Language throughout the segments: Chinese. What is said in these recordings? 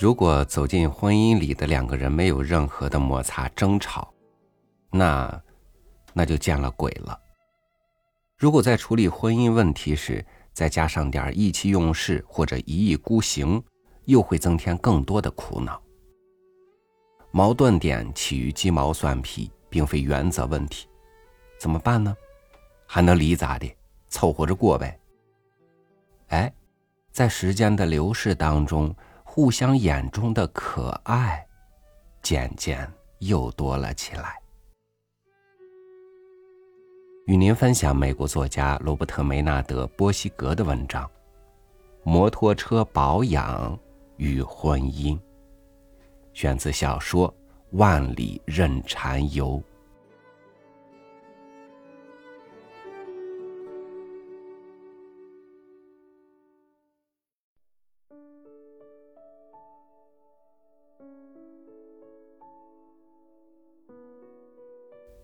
如果走进婚姻里的两个人没有任何的摩擦争吵，那，那就见了鬼了。如果在处理婚姻问题时再加上点意气用事或者一意孤行，又会增添更多的苦恼。矛盾点起于鸡毛蒜皮，并非原则问题，怎么办呢？还能离咋的？凑合着过呗。哎，在时间的流逝当中。互相眼中的可爱，渐渐又多了起来。与您分享美国作家罗伯特·梅纳德·波西格的文章《摩托车保养与婚姻》，选自小说《万里任禅游》。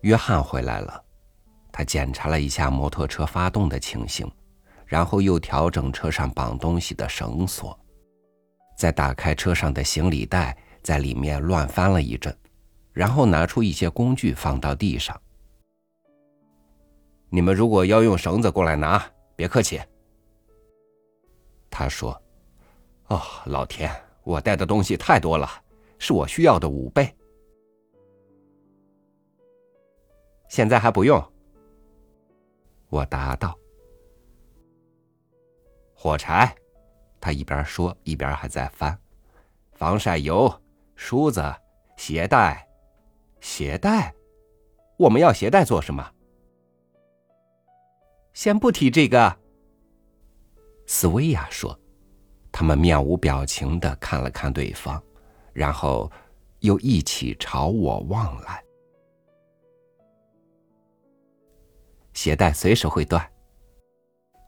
约翰回来了，他检查了一下摩托车发动的情形，然后又调整车上绑东西的绳索，再打开车上的行李袋，在里面乱翻了一阵，然后拿出一些工具放到地上。你们如果要用绳子过来拿，别客气。他说：“哦，老天，我带的东西太多了，是我需要的五倍。”现在还不用，我答道。火柴，他一边说一边还在翻。防晒油、梳子、鞋带，鞋带，我们要鞋带做什么？先不提这个。斯维亚说。他们面无表情的看了看对方，然后又一起朝我望来。鞋带随时会断。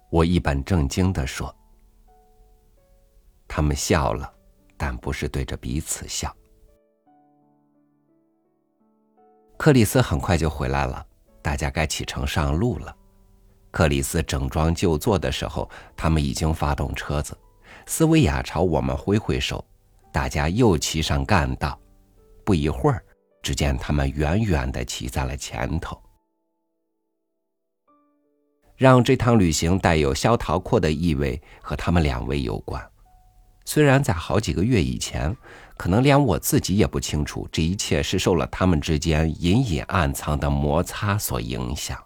我一本正经的说。他们笑了，但不是对着彼此笑。克里斯很快就回来了，大家该启程上路了。克里斯整装就座的时候，他们已经发动车子。斯维亚朝我们挥挥手，大家又骑上干道。不一会儿，只见他们远远的骑在了前头。让这趟旅行带有萧陶阔的意味，和他们两位有关。虽然在好几个月以前，可能连我自己也不清楚，这一切是受了他们之间隐隐暗藏的摩擦所影响。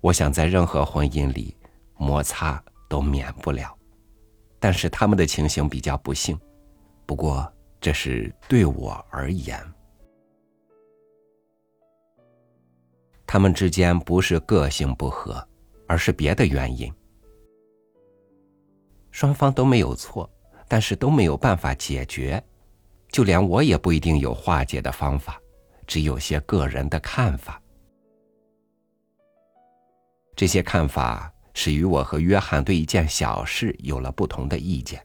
我想，在任何婚姻里，摩擦都免不了，但是他们的情形比较不幸。不过，这是对我而言。他们之间不是个性不合，而是别的原因。双方都没有错，但是都没有办法解决，就连我也不一定有化解的方法，只有些个人的看法。这些看法始于我和约翰对一件小事有了不同的意见：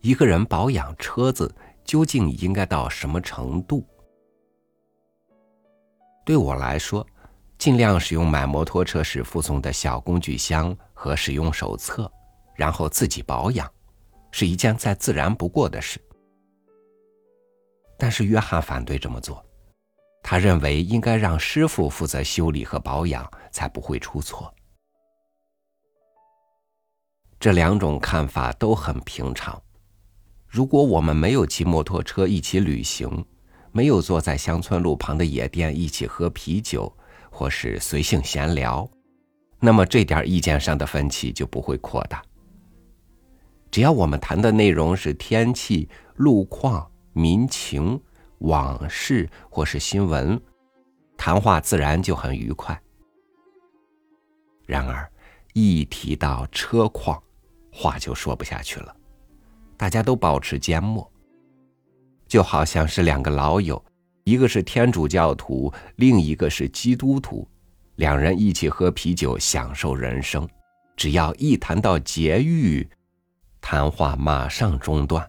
一个人保养车子究竟应该到什么程度？对我来说，尽量使用买摩托车时附送的小工具箱和使用手册，然后自己保养，是一件再自然不过的事。但是约翰反对这么做，他认为应该让师傅负责修理和保养，才不会出错。这两种看法都很平常。如果我们没有骑摩托车一起旅行，没有坐在乡村路旁的野店一起喝啤酒，或是随性闲聊，那么这点意见上的分歧就不会扩大。只要我们谈的内容是天气、路况、民情、往事或是新闻，谈话自然就很愉快。然而，一提到车况，话就说不下去了，大家都保持缄默。就好像是两个老友，一个是天主教徒，另一个是基督徒，两人一起喝啤酒，享受人生。只要一谈到节欲，谈话马上中断。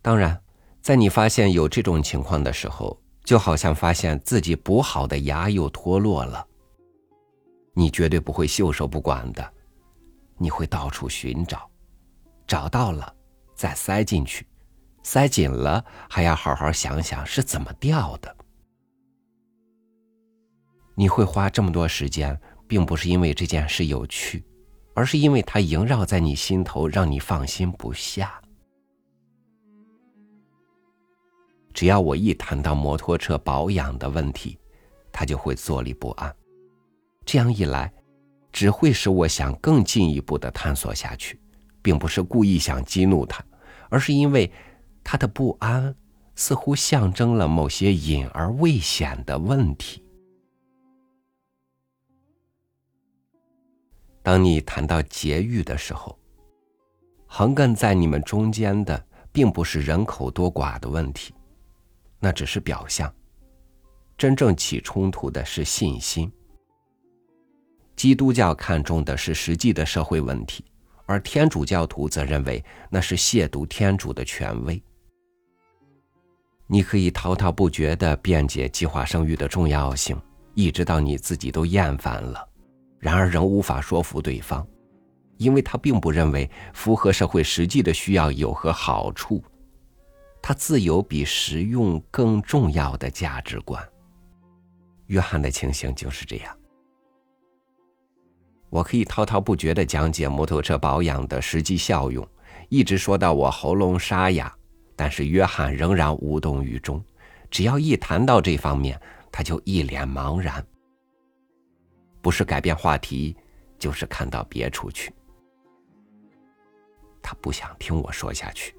当然，在你发现有这种情况的时候，就好像发现自己补好的牙又脱落了。你绝对不会袖手不管的，你会到处寻找，找到了再塞进去，塞紧了还要好好想想是怎么掉的。你会花这么多时间，并不是因为这件事有趣，而是因为它萦绕在你心头，让你放心不下。只要我一谈到摩托车保养的问题，他就会坐立不安。这样一来，只会使我想更进一步的探索下去，并不是故意想激怒他，而是因为他的不安似乎象征了某些隐而未显的问题。当你谈到节育的时候，横亘在你们中间的，并不是人口多寡的问题，那只是表象。真正起冲突的是信心。基督教看重的是实际的社会问题，而天主教徒则认为那是亵渎天主的权威。你可以滔滔不绝的辩解计划生育的重要性，一直到你自己都厌烦了。然而仍无法说服对方，因为他并不认为符合社会实际的需要有何好处。他自有比实用更重要的价值观。约翰的情形就是这样。我可以滔滔不绝的讲解摩托车保养的实际效用，一直说到我喉咙沙哑，但是约翰仍然无动于衷。只要一谈到这方面，他就一脸茫然。不是改变话题，就是看到别处去。他不想听我说下去。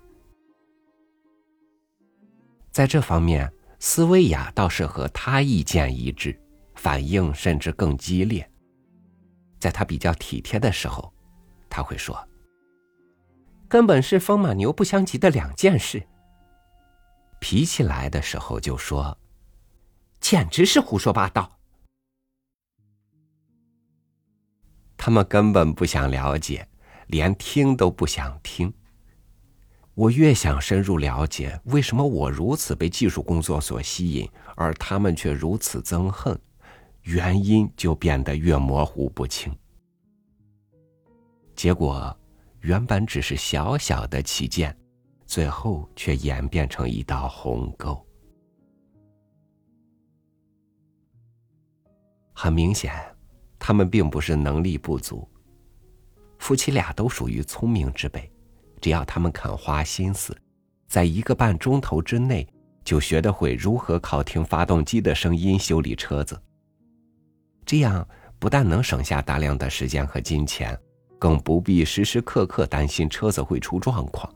在这方面，斯维亚倒是和他意见一致，反应甚至更激烈。在他比较体贴的时候，他会说：“根本是风马牛不相及的两件事。”脾气来的时候就说：“简直是胡说八道。”他们根本不想了解，连听都不想听。我越想深入了解为什么我如此被技术工作所吸引，而他们却如此憎恨，原因就变得越模糊不清。结果，原本只是小小的起见，最后却演变成一道鸿沟。很明显。他们并不是能力不足，夫妻俩都属于聪明之辈，只要他们肯花心思，在一个半钟头之内就学得会如何靠听发动机的声音修理车子。这样不但能省下大量的时间和金钱，更不必时时刻刻担心车子会出状况。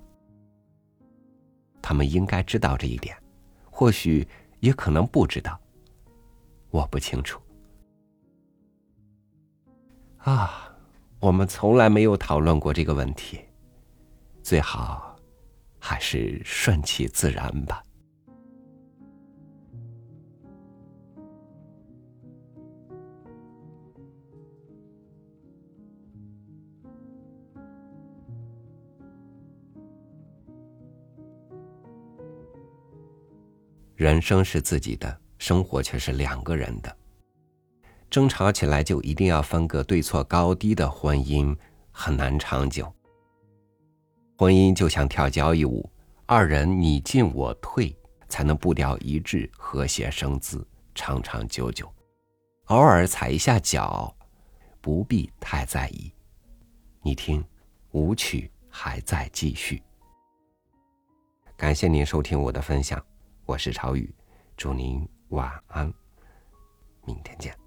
他们应该知道这一点，或许也可能不知道，我不清楚。啊，我们从来没有讨论过这个问题。最好还是顺其自然吧。人生是自己的，生活却是两个人的。争吵起来就一定要分个对错高低的婚姻很难长久。婚姻就像跳交谊舞，二人你进我退，才能步调一致、和谐生姿、长长久久。偶尔踩一下脚，不必太在意。你听，舞曲还在继续。感谢您收听我的分享，我是朝雨，祝您晚安，明天见。